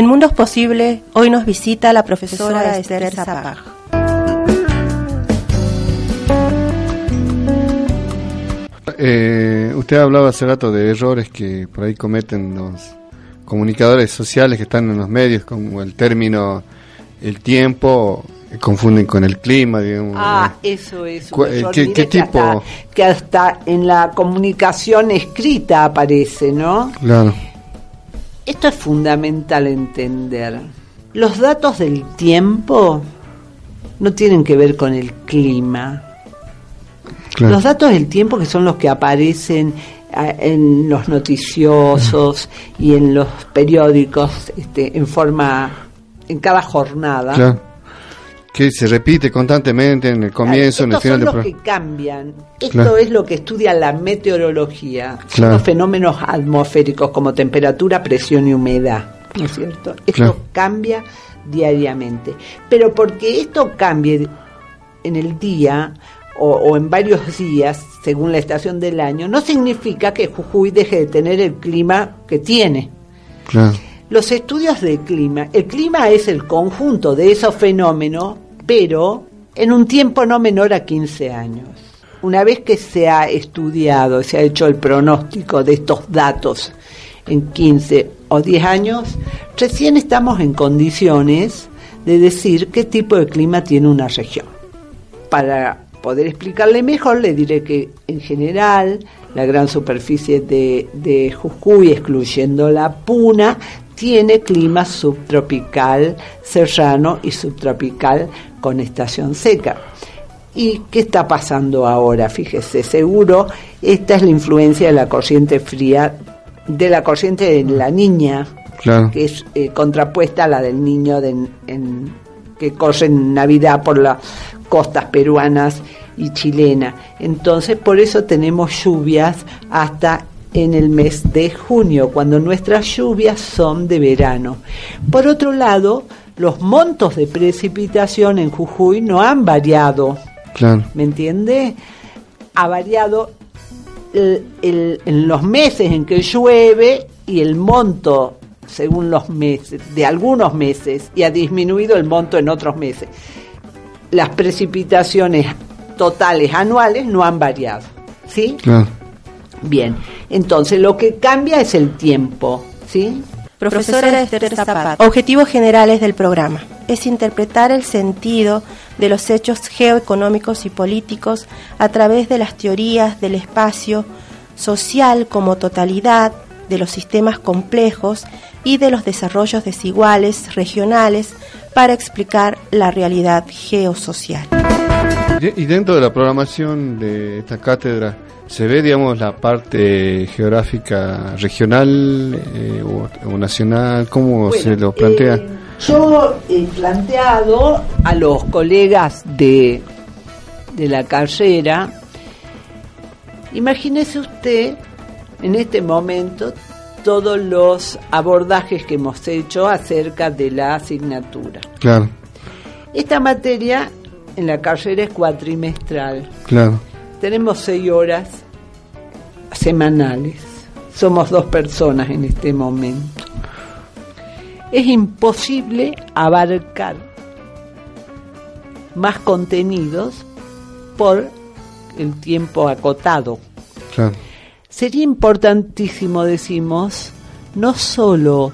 En Mundos Posibles, hoy nos visita la profesora Esther Zapag. Eh, usted hablaba hace rato de errores que por ahí cometen los comunicadores sociales que están en los medios, como el término el tiempo, confunden con el clima, digamos. Ah, eso es. Eh, ¿Qué, qué tipo? que hasta en la comunicación escrita aparece, ¿no? Claro. Esto es fundamental entender. Los datos del tiempo no tienen que ver con el clima. Claro. Los datos del tiempo que son los que aparecen ah, en los noticiosos y en los periódicos este, en forma en cada jornada. Claro. Que se repite constantemente en el comienzo, en el final son del los que programa. cambian. Esto Claro. es lo que estudia la meteorología. Claro. los fenómenos atmosféricos como temperatura, presión y humedad. ¿No es cierto? Esto Claro. cambia diariamente. Pero porque esto cambie en el día o, o en varios días, según la estación del año, no significa que Jujuy deje de tener el clima que tiene. Claro. Los estudios del clima, el clima es el conjunto de esos fenómenos, pero en un tiempo no menor a 15 años. Una vez que se ha estudiado, se ha hecho el pronóstico de estos datos en 15 o 10 años, recién estamos en condiciones de decir qué tipo de clima tiene una región. Para poder explicarle mejor, le diré que en general la gran superficie de, de Jujuy, excluyendo la Puna, tiene clima subtropical serrano y subtropical con estación seca. ¿Y qué está pasando ahora? Fíjese, seguro esta es la influencia de la corriente fría, de la corriente de la niña, Claro. que es eh, contrapuesta a la del niño de- en- que corre en Navidad por las costas peruanas y chilena. Entonces, por eso tenemos lluvias hasta en el mes de junio, cuando nuestras lluvias son de verano. Por otro lado, los montos de precipitación en Jujuy no han variado, Claro. ¿me entiende? Ha variado el- el- en los meses en que llueve y el monto según los meses, de algunos meses, y ha disminuido el monto en otros meses. Las precipitaciones totales anuales no han variado, ¿sí? Claro. Bien, entonces lo que cambia es el tiempo, ¿sí? Profesora Esther Zapata. Objetivos generales del programa. Es interpretar el sentido de los hechos geoeconómicos y políticos a través de las teorías del espacio social como totalidad, de los sistemas complejos y de los desarrollos desiguales regionales para explicar la realidad geosocial. Y y dentro de la programación de esta cátedra, ¿se ve, digamos, la parte geográfica regional eh, o, o nacional? ¿Cómo se lo plantea? eh, yo he planteado a los colegas de, de la carrera, imagínese usted en este momento todos los abordajes que hemos hecho acerca de la asignatura. Claro, Esta materia en la carrera es cuatrimestral. claro, Tenemos seis horas semanales. Somos dos personas en este momento. Es imposible abarcar más contenidos por el tiempo acotado. claro. Sería importantísimo, decimos, no solo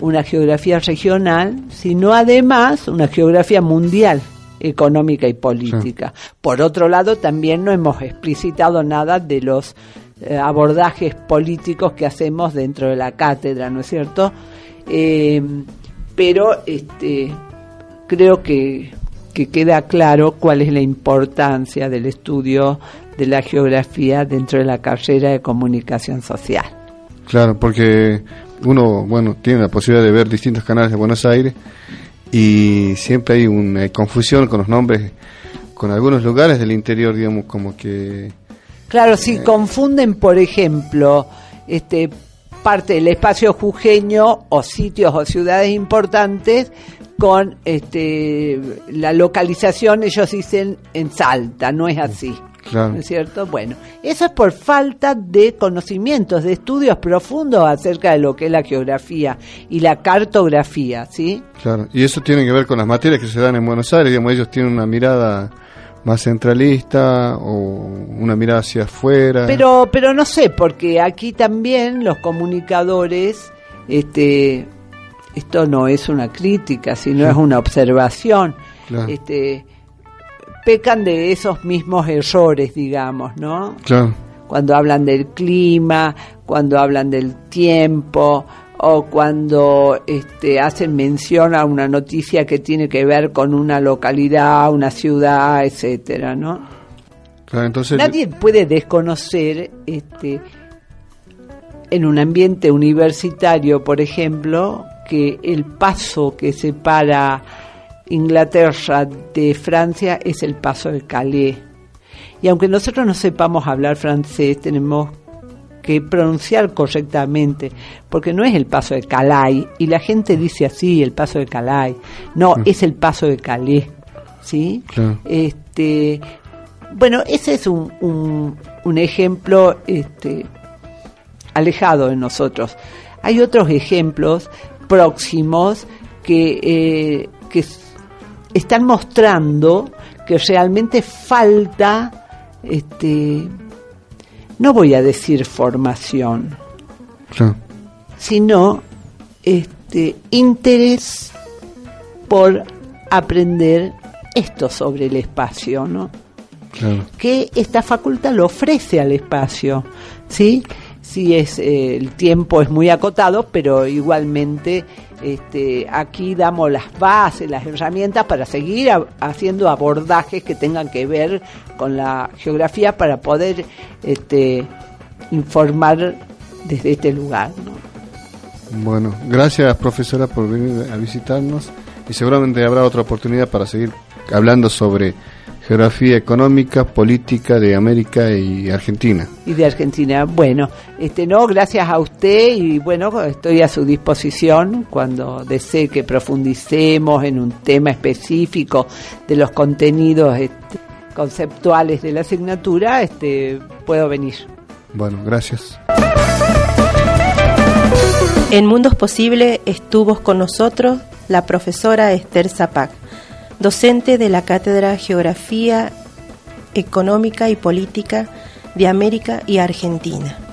una geografía regional, sino además una geografía mundial, económica y política. Por otro lado, también no hemos explicitado nada de los eh, abordajes políticos que hacemos dentro de la cátedra, ¿no es cierto? Eh, pero este, creo que, que queda claro cuál es la importancia del estudio de la geografía dentro de la carrera de comunicación social. Claro, porque uno, bueno, tiene la posibilidad de ver distintos canales de Buenos Aires y siempre hay una confusión con los nombres, con algunos lugares del interior, digamos, como que... Claro, si confunden, por ejemplo, este parte del espacio jujeño o sitios o ciudades importantes con este la localización, ellos dicen en Salta, no es así. ¿No es cierto? Bueno, eso es por falta de conocimientos, de estudios profundos acerca de lo que es la geografía y la cartografía, ¿sí? Claro, y eso tiene que ver con las materias que se dan en Buenos Aires, digamos, ellos tienen una mirada más centralista o una mirada hacia afuera. Pero, pero no sé, porque aquí también los comunicadores, este, esto no es una crítica, sino es una observación. Este, pecan de esos mismos errores, digamos, ¿no? Claro. Cuando hablan del clima, cuando hablan del tiempo, o cuando este, hacen mención a una noticia que tiene que ver con una localidad, una ciudad, etcétera, ¿no? Claro, entonces Nadie puede desconocer este, en un ambiente universitario, por ejemplo, que el paso que separa Inglaterra de Francia es el paso de Calais. Y aunque nosotros no sepamos hablar francés, tenemos que pronunciar correctamente, porque no es el paso de Calais, y la gente dice así, el paso de Calais, no, mm. es el paso de Calais, ¿sí? Este, bueno, ese es un, un, ejemplo este, alejado de nosotros. Hay otros ejemplos próximos que, eh, que están mostrando que realmente falta, este, no voy a decir formación, sino este, interés por aprender esto sobre el espacio, ¿no? Que esta facultad lo ofrece al espacio, ¿sí? Sí, es, eh, el tiempo es muy acotado, pero igualmente este, aquí damos las bases, las herramientas para seguir haciendo abordajes que tengan que ver con la geografía para poder este, informar desde este lugar. Bueno, gracias profesora por venir a visitarnos y seguramente habrá otra oportunidad para seguir hablando sobre geografía económica, política de América y Argentina. Y de Argentina. Bueno, este no, gracias a usted y bueno, estoy a su disposición cuando desee que profundicemos en un tema específico de los contenidos este, conceptuales de la asignatura, este puedo venir. Bueno, gracias. En Mundos Posible estuvo con nosotros la profesora Esther Zapac docente de la Cátedra Geografía Económica y Política de América y Argentina.